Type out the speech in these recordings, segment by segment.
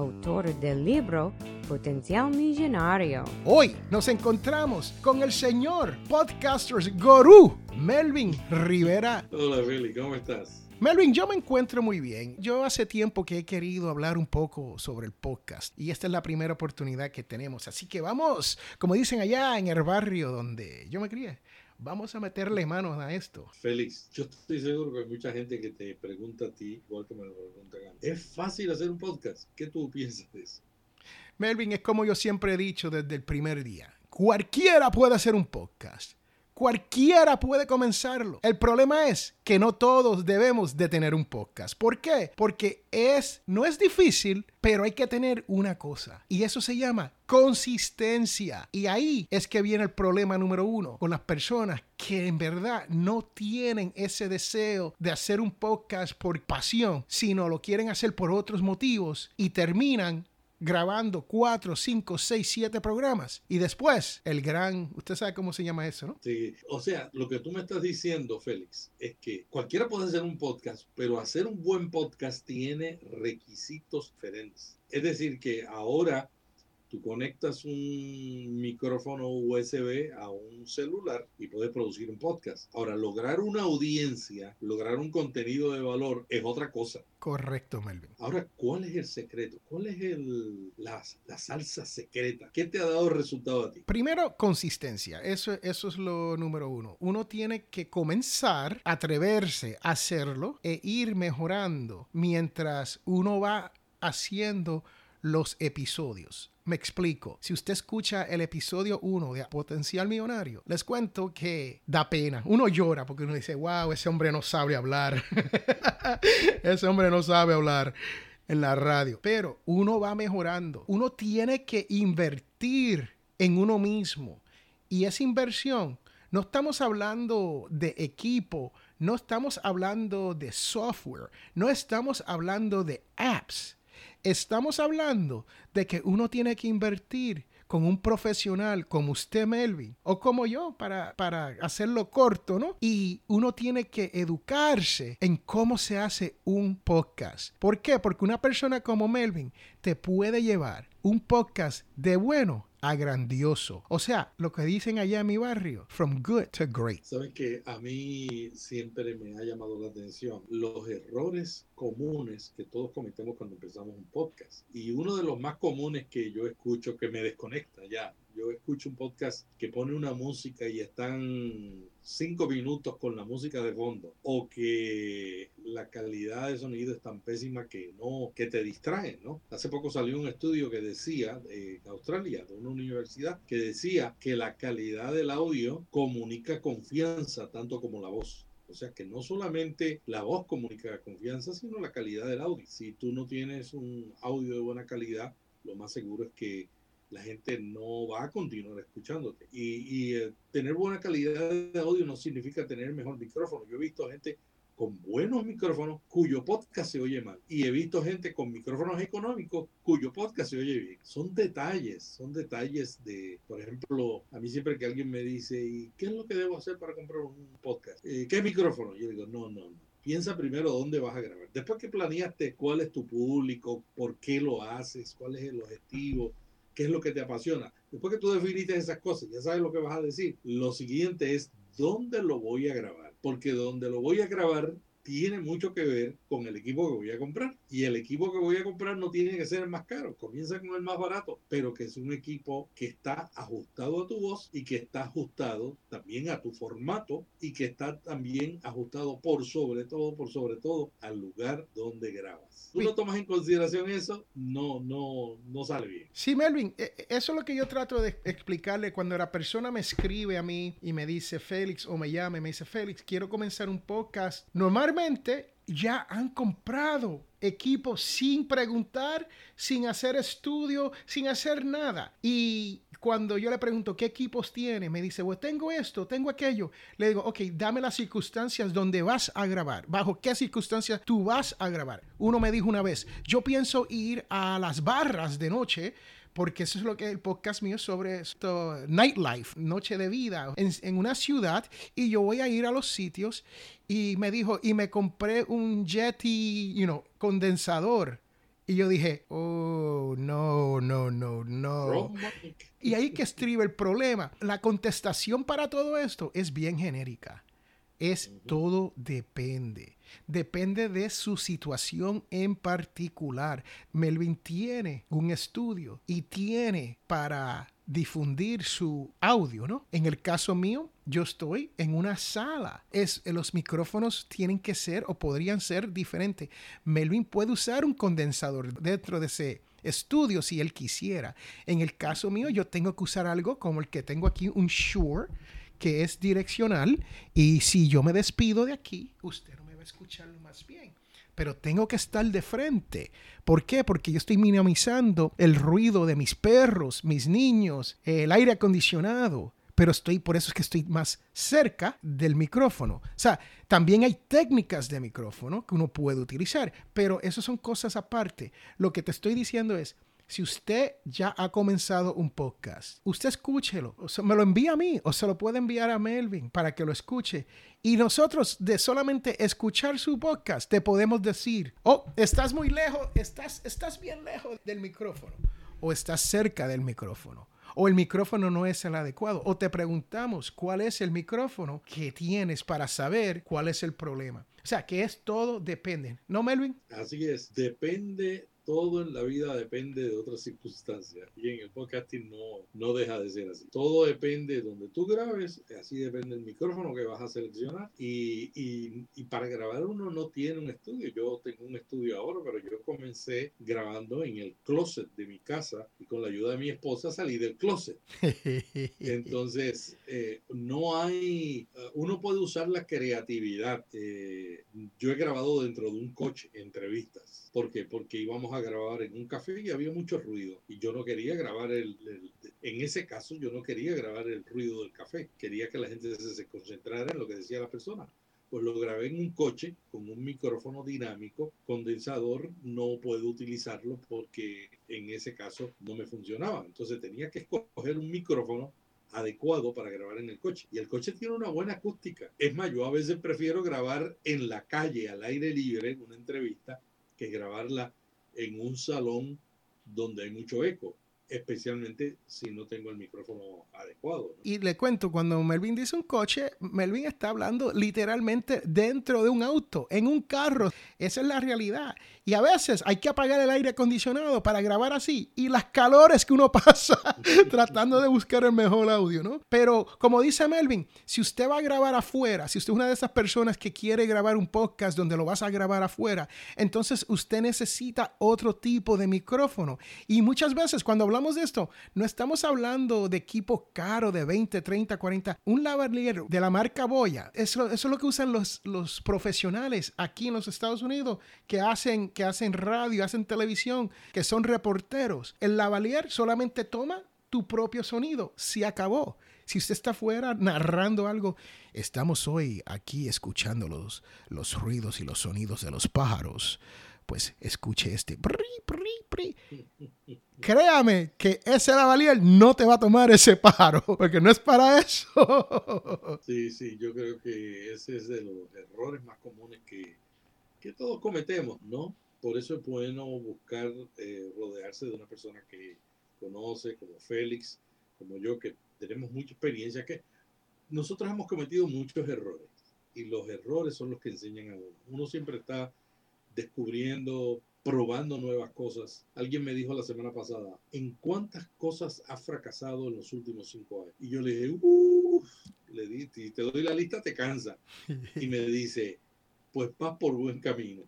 autor del libro Potencial Millonario. Hoy nos encontramos con el señor Podcasters Gurú, Melvin Rivera. Hola, Billy, ¿cómo estás? Melvin, yo me encuentro muy bien. Yo hace tiempo que he querido hablar un poco sobre el podcast y esta es la primera oportunidad que tenemos. Así que vamos, como dicen allá en el barrio donde yo me crié, vamos a meterle manos a esto. Félix, yo estoy seguro que hay mucha gente que te pregunta a ti, igual que me lo preguntan a mí. ¿Es fácil hacer un podcast? ¿Qué tú piensas de eso? Melvin, es como yo siempre he dicho desde el primer día. Cualquiera puede hacer un podcast. Cualquiera puede comenzarlo. El problema es que no todos debemos de tener un podcast. ¿Por qué? Porque es, no es difícil, pero hay que tener una cosa. Y eso se llama consistencia. Y ahí es que viene el problema número uno con las personas que en verdad no tienen ese deseo de hacer un podcast por pasión, sino lo quieren hacer por otros motivos y terminan grabando cuatro, cinco, seis, siete programas. Y después, el gran, usted sabe cómo se llama eso, ¿no? Sí, o sea, lo que tú me estás diciendo, Félix, es que cualquiera puede hacer un podcast, pero hacer un buen podcast tiene requisitos diferentes. Es decir, que ahora tú conectas un micrófono USB a un celular y puedes producir un podcast. Ahora, lograr una audiencia, lograr un contenido de valor es otra cosa. Correcto, Melvin. Ahora, ¿cuál es el secreto? ¿Cuál es el, la, la salsa secreta? ¿Qué te ha dado resultado a ti? Primero, consistencia. Eso, eso es lo número uno. Uno tiene que comenzar, atreverse a hacerlo e ir mejorando mientras uno va haciendo los episodios. Me explico. Si usted escucha el episodio 1 de Potencial Millonario, les cuento que da pena. Uno llora porque uno dice, wow, ese hombre no sabe hablar. ese hombre no sabe hablar en la radio. Pero uno va mejorando. Uno tiene que invertir en uno mismo. Y esa inversión, no estamos hablando de equipo, no estamos hablando de software, no estamos hablando de apps Estamos hablando de que uno tiene que invertir con un profesional como usted, Melvin, o como yo, para, para hacerlo corto, ¿no? Y uno tiene que educarse en cómo se hace un podcast. ¿Por qué? Porque una persona como Melvin te puede llevar un podcast de bueno a grandioso. O sea, lo que dicen allá en mi barrio, from good to great. Sabes que a mí siempre me ha llamado la atención los errores comunes que todos cometemos cuando empezamos un podcast. Y uno de los más comunes que yo escucho que me desconecta ya yo escucho un podcast que pone una música y están cinco minutos con la música de fondo o que la calidad de sonido es tan pésima que no que te distrae no hace poco salió un estudio que decía de Australia de una universidad que decía que la calidad del audio comunica confianza tanto como la voz o sea que no solamente la voz comunica confianza, sino la calidad del audio. Si tú no tienes un audio de buena calidad, lo más seguro es que la gente no va a continuar escuchándote. Y, y eh, tener buena calidad de audio no significa tener mejor micrófono. Yo he visto gente con buenos micrófonos cuyo podcast se oye mal. Y he visto gente con micrófonos económicos cuyo podcast se oye bien. Son detalles, son detalles de, por ejemplo, a mí siempre que alguien me dice, ¿y qué es lo que debo hacer para comprar un podcast? Eh, ¿Qué micrófono? Yo digo, no, no, no. Piensa primero dónde vas a grabar. Después que planeaste cuál es tu público, por qué lo haces, cuál es el objetivo, qué es lo que te apasiona. Después que tú definiste esas cosas, ya sabes lo que vas a decir. Lo siguiente es, ¿dónde lo voy a grabar? Porque donde lo voy a grabar tiene mucho que ver con el equipo que voy a comprar. Y el equipo que voy a comprar no tiene que ser el más caro, comienza con el más barato, pero que es un equipo que está ajustado a tu voz y que está ajustado también a tu formato y que está también ajustado por sobre todo, por sobre todo al lugar donde grabas. Tú no tomas en consideración eso, no, no, no sale bien. Sí, Melvin, e, e, eso es lo que yo trato de explicarle cuando la persona me escribe a mí y me dice Félix o me llama y me dice Félix, quiero comenzar un podcast. Normalmente ya han comprado equipo sin preguntar, sin hacer estudio, sin hacer nada. Y cuando yo le pregunto qué equipos tiene, me dice, pues tengo esto, tengo aquello. Le digo, ok, dame las circunstancias donde vas a grabar. ¿Bajo qué circunstancias tú vas a grabar? Uno me dijo una vez, yo pienso ir a las barras de noche porque eso es lo que el podcast mío sobre esto, nightlife, noche de vida, en, en, una ciudad y yo voy a ir a los sitios y me dijo, y me compré un Yeti, you know, condensador. Y yo dije, oh, no, no, no, no. Y ahí que estriba el problema. La contestación para todo esto es bien genérica. Es todo depende. Depende de su situación en particular. Melvin tiene un estudio y tiene para difundir su audio, ¿no? En el caso mío, yo estoy en una sala. Es, los micrófonos tienen que ser o podrían ser diferentes. Melvin puede usar un condensador dentro de ese estudio si él quisiera. En el caso mío, yo tengo que usar algo como el que tengo aquí, un Shure, que es direccional. Y si yo me despido de aquí, usted no me va a escucharlo más bien pero tengo que estar de frente. ¿Por qué? Porque yo estoy minimizando el ruido de mis perros, mis niños, el aire acondicionado. Pero estoy, por eso es que estoy más cerca del micrófono. O sea, también hay técnicas de micrófono que uno puede utilizar, pero eso son cosas aparte. Lo que te estoy diciendo es, si usted ya ha comenzado un podcast, usted escúchelo, o me lo envía a mí o se lo puede enviar a Melvin para que lo escuche. Y nosotros de solamente escuchar su podcast te podemos decir, oh, estás muy lejos, estás, estás bien lejos del micrófono o estás cerca del micrófono o el micrófono no es el adecuado, o te preguntamos cuál es el micrófono que tienes para saber cuál es el problema. O sea, que es todo depende, ¿no, Melvin? Así es, depende todo en la vida depende de otras circunstancias y en el podcasting no, no deja de ser así. Todo depende de donde tú grabes, así depende el micrófono que vas a seleccionar y, y, y, para grabar uno no tiene un estudio. Yo tengo un estudio ahora, pero yo comencé grabando en el closet de mi casa y con la ayuda de mi esposa salí del closet. Entonces, eh, no hay, uh, uno puede usar la creatividad. Eh, yo he grabado dentro de un coche entrevistas. ¿Por qué? Porque íbamos a grabar en un café y había mucho ruido. Y yo no quería grabar el, en ese caso yo no quería grabar el ruido del café. Quería que la gente se concentrara en lo que decía la persona. Pues lo grabé en un coche con un micrófono dinámico, condensador, no puedo utilizarlo porque en ese caso no me funcionaba. Entonces tenía que escoger un micrófono adecuado para grabar en el coche. Y el coche tiene una buena acústica. Es más, yo a veces prefiero grabar en la calle, al aire libre, una entrevista, que grabarla en un salón donde hay mucho eco especialmente si no tengo el micrófono adecuado. Y le cuento, cuando Melvin dice un coche, Melvin está hablando literalmente dentro de un auto, en un carro. Esa es la realidad. Y a veces hay que apagar el aire acondicionado para grabar así. Y las calores que uno pasa tratando de buscar el mejor audio, ¿no? Pero como dice Melvin, si usted va a grabar afuera, si usted es una de esas personas que quiere grabar un podcast donde lo vas a grabar afuera, entonces usted necesita otro tipo de micrófono. Y muchas veces cuando hablamos de esto, no estamos hablando de equipo caro de 20, 30, 40. Un lavalier de la marca Boya, eso, eso es lo que usan los, profesionales aquí en los Estados Unidos que hacen, radio, hacen televisión, que son reporteros. El lavalier solamente toma tu propio sonido. Se acabó. Si usted está afuera narrando algo, estamos hoy aquí escuchando los ruidos y los sonidos de los pájaros pues escuche este. Créame que ese lavalier no te va a tomar ese pájaro, porque no es para eso. Sí, sí, yo creo que ese es de los errores más comunes que, que todos cometemos, ¿no? Por eso es bueno buscar eh, rodearse de una persona que conoce, como Félix, como yo, que tenemos mucha experiencia, que nosotros hemos cometido muchos errores y los errores son los que enseñan a uno. Uno siempre está descubriendo, probando nuevas cosas. Alguien me dijo la semana pasada, ¿en cuántas cosas has fracasado en los últimos cinco años? Y yo le dije, uff, le di, si te doy la lista te cansa. Y me dice, pues vas por buen camino.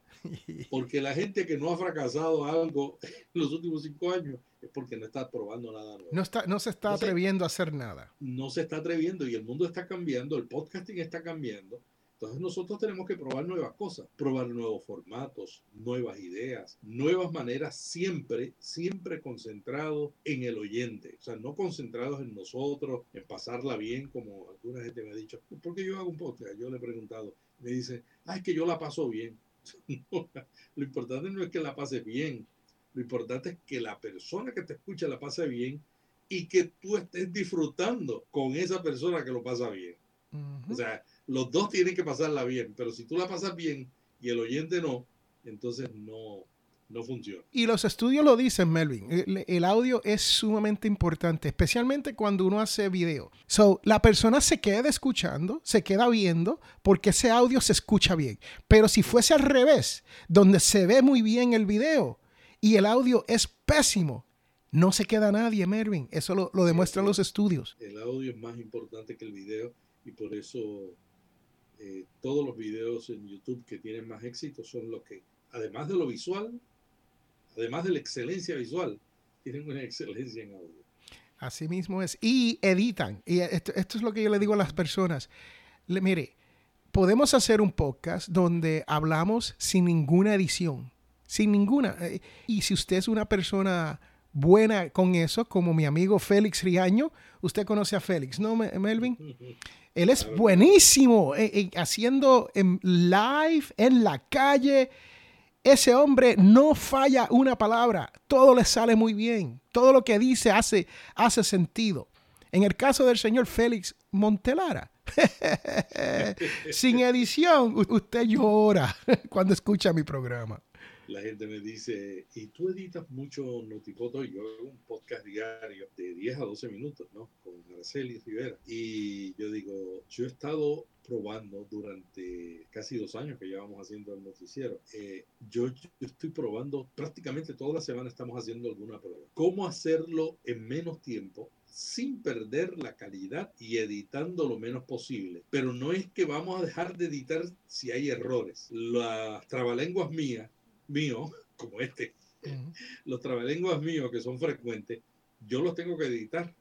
Porque la gente que no ha fracasado algo en los últimos cinco años es porque no está probando nada nuevo. No, está, no se está atreviendo a hacer nada. No se está atreviendo y el mundo está cambiando, el podcasting está cambiando. Entonces nosotros tenemos que probar nuevas cosas, probar nuevos formatos, nuevas ideas, nuevas maneras, siempre, siempre concentrados en el oyente. O sea, no concentrados en nosotros, en pasarla bien, como alguna gente me ha dicho. ¿Por qué yo hago un podcast? Yo le he preguntado. Me dice, ah, es que yo la paso bien. lo importante no es que la pase bien. Lo importante es que la persona que te escucha la pase bien y que tú estés disfrutando con esa persona que lo pasa bien. O sea, los dos tienen que pasarla bien, pero si tú la pasas bien y el oyente no, entonces no, no funciona. Y los estudios lo dicen, Melvin. El, audio es sumamente importante, especialmente cuando uno hace video. So, la persona se queda escuchando, se queda viendo, porque ese audio se escucha bien. Pero si fuese al revés, donde se ve muy bien el video y el audio es pésimo, no se queda nadie, Melvin. Eso lo, lo demuestran los estudios. El audio es más importante que el video y por eso eh, todos los videos en YouTube que tienen más éxito son los que, además de lo visual, además de la excelencia visual, tienen una excelencia en audio. Así mismo es. Y editan. Y esto, es lo que yo le digo a las personas. Le, mire, podemos hacer un podcast donde hablamos sin ninguna edición. Sin ninguna. Eh, y si usted es una persona buena con eso, como mi amigo Félix Riaño, usted conoce a Félix, ¿no, Melvin? Él es buenísimo eh, eh, haciendo en live, en la calle. Ese hombre no falla una palabra. Todo le sale muy bien. Todo lo que dice hace, hace sentido. En el caso del señor Félix Montelara, sin edición, usted llora cuando escucha mi programa la gente me dice, ¿y tú editas mucho Notipoto? Yo hago un podcast diario de 10 a 12 minutos, ¿no? Con Araceli Rivera. Y yo digo, yo he estado probando durante casi dos años que llevamos haciendo el noticiero. Eh, yo, yo, estoy probando prácticamente toda la semana estamos haciendo alguna prueba. ¿Cómo hacerlo en menos tiempo? sin perder la calidad y editando lo menos posible. Pero no es que vamos a dejar de editar si hay errores. Las trabalenguas mías míos, como este, los trabalenguas míos que son frecuentes, yo los tengo que editar.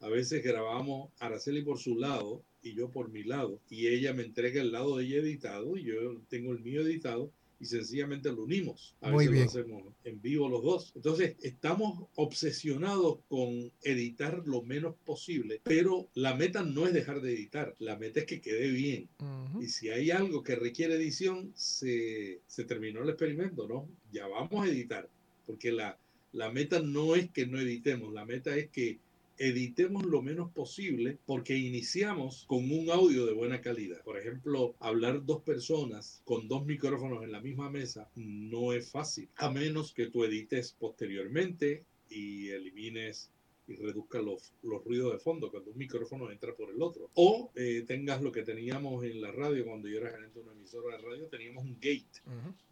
A veces grabamos Araceli por su lado y yo por mi lado, y ella me entrega el lado de ella editado y yo tengo el mío editado y sencillamente lo unimos. A Muy veces lo hacemos en vivo los dos. Entonces, estamos obsesionados con editar lo menos posible, pero la meta no es dejar de editar, la meta es que quede bien. Y si hay algo que requiere edición, se, se terminó el experimento, ¿no? Ya vamos a editar, porque la, la meta no es que no editemos, la meta es que editemos lo menos posible porque iniciamos con un audio de buena calidad. Por ejemplo, hablar dos personas con dos micrófonos en la misma mesa no es fácil, a menos que tú edites posteriormente y elimines y reduzca los, los ruidos de fondo cuando un micrófono entra por el otro. O eh, tengas lo que teníamos en la radio cuando yo era gerente de una emisora de radio, teníamos un gate.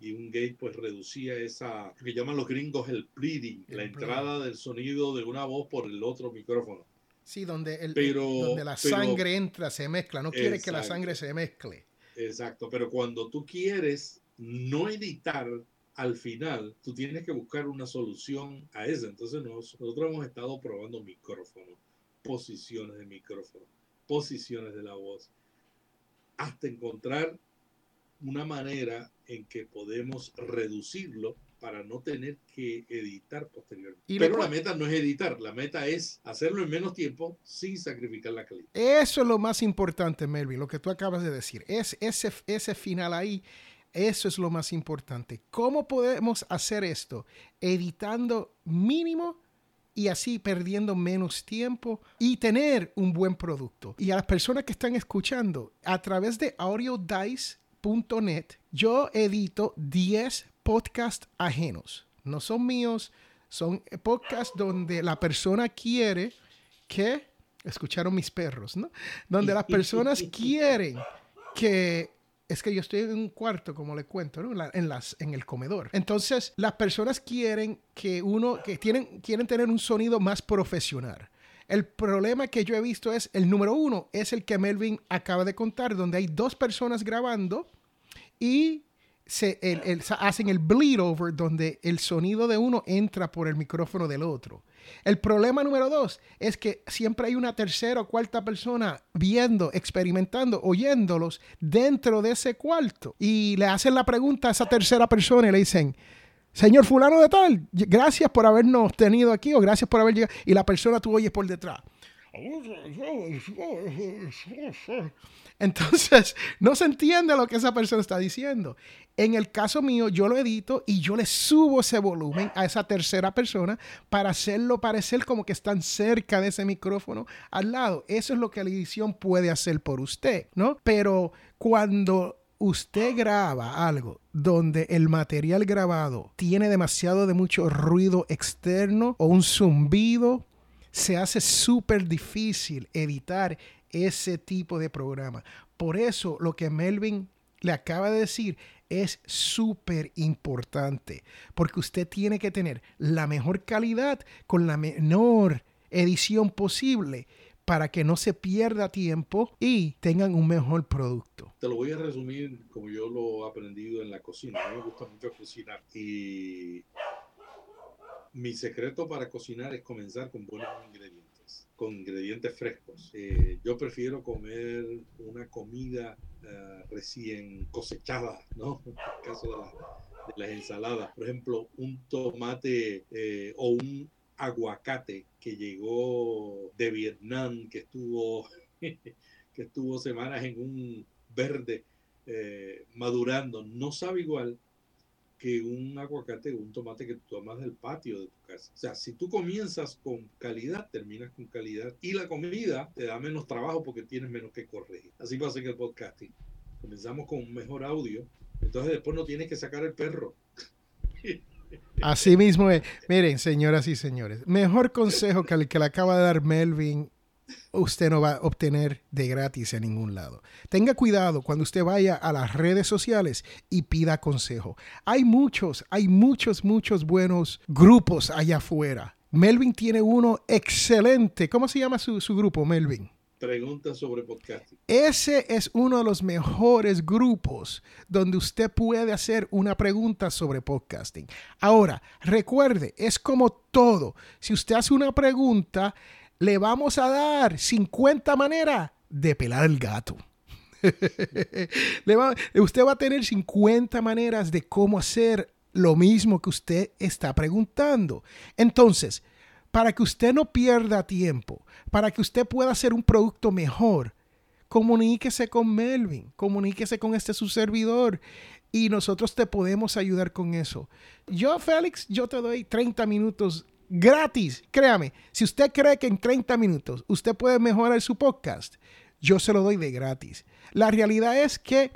Y un gate pues reducía esa, que llaman los gringos el bleeding, la entrada del sonido de una voz por el otro micrófono. Sí, donde, el, donde la sangre entra, se mezcla. No quiere que la sangre se mezcle. Exacto, pero cuando tú quieres no editar al final tú tienes que buscar una solución a eso. Entonces nosotros hemos estado probando micrófonos, posiciones de micrófono, posiciones de la voz, hasta encontrar una manera en que podemos reducirlo para no tener que editar posteriormente. Pero la meta no es editar, la meta es hacerlo en menos tiempo sin sacrificar la calidad. Eso es lo más importante, Melvin, lo que tú acabas de decir. Es ese, ese final ahí eso es lo más importante. ¿Cómo podemos hacer esto? Editando mínimo y así perdiendo menos tiempo y tener un buen producto. Y a las personas que están escuchando, a través de audiodice.net, yo edito 10 podcasts ajenos. No son míos, son podcasts donde la persona quiere que, escucharon mis perros, ¿no? Donde las personas quieren que es que yo estoy en un cuarto, como le cuento, en, las, en el comedor. Entonces, las personas quieren que uno, que tienen, quieren tener un sonido más profesional. El problema que yo he visto es, el número uno, es el que Melvin acaba de contar, donde hay dos personas grabando y se hacen el bleed over, donde el sonido de uno entra por el micrófono del otro. El problema número dos es que siempre hay una tercera o cuarta persona viendo, experimentando, oyéndolos dentro de ese cuarto. Y le hacen la pregunta a esa tercera persona y le dicen, Señor fulano de tal, gracias por habernos tenido aquí o gracias por haber llegado. Y la persona tú oyes por detrás. Entonces, no se entiende lo que esa persona está diciendo. En el caso mío, yo lo edito y yo le subo ese volumen a esa tercera persona para hacerlo parecer como que están cerca de ese micrófono al lado. Eso es lo que la edición puede hacer por usted, ¿no? Pero cuando usted graba algo donde el material grabado tiene demasiado de mucho ruido externo o un zumbido, se hace súper difícil editar ese tipo de programa. Por eso lo que Melvin le acaba de decir es súper importante, porque usted tiene que tener la mejor calidad con la menor edición posible para que no se pierda tiempo y tengan un mejor producto. Te lo voy a resumir como yo lo he aprendido en la cocina. A mí me gusta mucho cocinar y mi secreto para cocinar es comenzar con buenos ingredientes, con ingredientes frescos. Eh, yo prefiero comer una comida uh, recién cosechada, ¿no? En el caso de las ensaladas. Por ejemplo, un tomate eh, o un aguacate que llegó de Vietnam, que estuvo, que estuvo semanas en un verde eh, madurando, no sabe igual que un aguacate o un tomate que tú tomas del patio de tu casa. O sea, si tú comienzas con calidad, terminas con calidad. Y la comida te da menos trabajo porque tienes menos que corregir. Así pasa en el podcasting. Comenzamos con un mejor audio. Entonces después no tienes que sacar el perro. Así mismo es. Miren, señoras y señores, mejor consejo que el que le acaba de dar Melvin usted no va a obtener de gratis en ningún lado. Tenga cuidado cuando usted vaya a las redes sociales y pida consejo. Hay muchos, hay muchos, muchos buenos grupos allá afuera. Melvin tiene uno excelente. ¿Cómo se llama su, su grupo, Melvin? Preguntas sobre podcasting. Ese es uno de los mejores grupos donde usted puede hacer una pregunta sobre podcasting. Ahora, recuerde, es como todo. Si usted hace una pregunta, le vamos a dar 50 maneras de pelar el gato. usted va a tener 50 maneras de cómo hacer lo mismo que usted está preguntando. Entonces, para que usted no pierda tiempo, para que usted pueda hacer un producto mejor, comuníquese con Melvin, comuníquese con este su servidor y nosotros te podemos ayudar con eso. Yo, Félix, yo te doy 30 minutos gratis. Créame, si usted cree que en 30 minutos usted puede mejorar su podcast, yo se lo doy de gratis. La realidad es que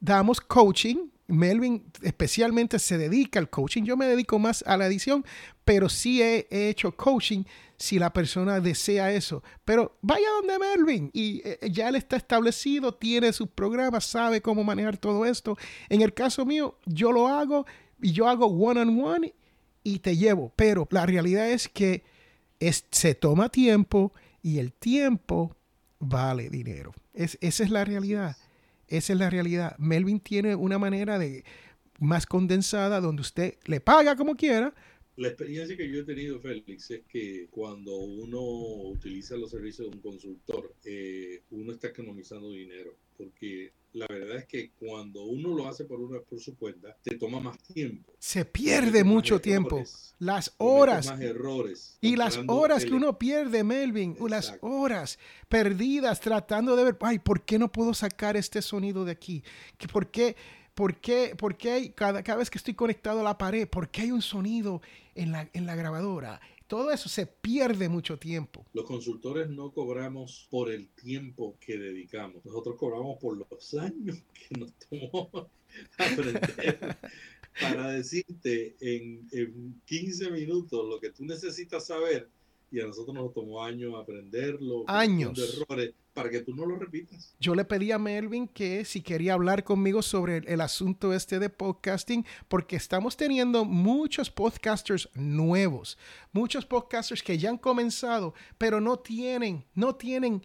damos coaching. Melvin especialmente se dedica al coaching. Yo me dedico más a la edición, pero sí he, he hecho coaching si la persona desea eso. Pero vaya donde Melvin y eh, ya él está establecido, tiene sus programas, sabe cómo manejar todo esto. En el caso mío, yo lo hago y yo hago one on one y te llevo. Pero la realidad es que es, se toma tiempo y el tiempo vale dinero. Es, esa es la realidad. Esa es la realidad. Melvin tiene una manera de más condensada donde usted le paga como quiera. La experiencia que yo he tenido, Félix, es que cuando uno utiliza los servicios de un consultor, eh, uno está economizando dinero, porque la verdad es que cuando uno lo hace por una por su cuenta, te toma más tiempo. Se pierde mucho tiempo. Las horas. Más errores. Y las horas que uno pierde, Melvin. Exacto. Las horas perdidas tratando de ver, ay, ¿por qué no puedo sacar este sonido de aquí? ¿Por qué? ¿Por qué, por qué hay, cada, cada vez que estoy conectado a la pared, por qué hay un sonido en la, en la grabadora? Todo eso se pierde mucho tiempo. Los consultores no cobramos por el tiempo que dedicamos, nosotros cobramos por los años que nos tomó aprender para decirte en, en 15 minutos lo que tú necesitas saber y a nosotros nos tomó años aprenderlo. Años. De errores para que tú no lo repitas. Yo le pedí a Melvin que si quería hablar conmigo sobre el, el, asunto este de podcasting, porque estamos teniendo muchos podcasters nuevos, muchos podcasters que ya han comenzado, pero no tienen, no tienen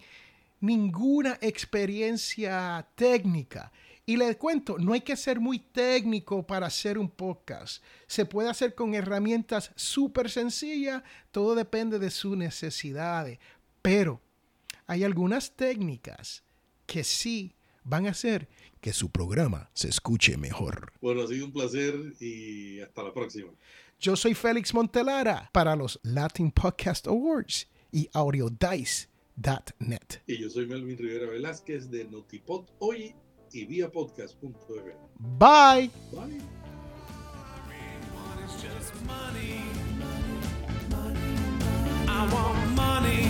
ninguna experiencia técnica. Y les cuento, no hay que ser muy técnico para hacer un podcast. Se puede hacer con herramientas súper sencillas, todo depende de sus necesidades. Pero hay algunas técnicas que sí van a hacer que su programa se escuche mejor. Bueno, ha sido un placer y hasta la próxima. Yo soy Félix Montelara para los Latin Podcast Awards y audiodice.net. Y yo soy Melvin Rivera Velázquez de Notipod hoy y vía podcast.fm. Bye. Bye. Money.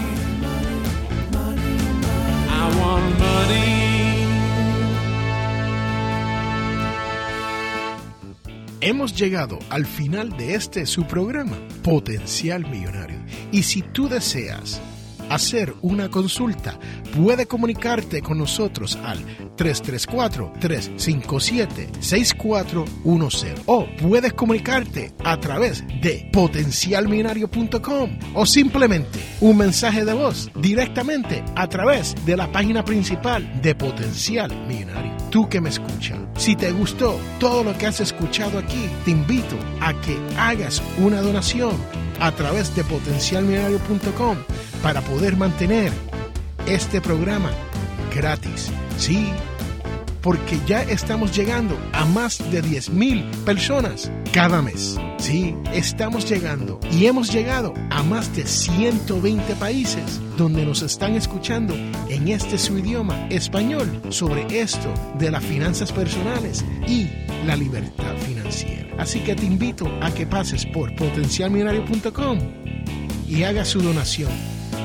Hemos llegado al final de este su programa, Potencial Millonario. Y si tú deseas hacer una consulta, puede comunicarte con nosotros al 334-357-6410 o puedes comunicarte a través de potencialmillonario.com o simplemente un mensaje de voz directamente a través de la página principal de Potencial Millonario. Tú que me escuchas, si te gustó todo lo que has escuchado aquí, te invito a que hagas una donación a través de potencialmillonario.com para poder mantener este programa gratis. Sí, porque ya estamos llegando a más de 10.000 personas cada mes. Sí, estamos llegando y hemos llegado a más de 120 países donde nos están escuchando en este su idioma español sobre esto de las finanzas personales y la libertad financiera. Así que te invito a que pases por potencialmillonario.com y hagas su donación.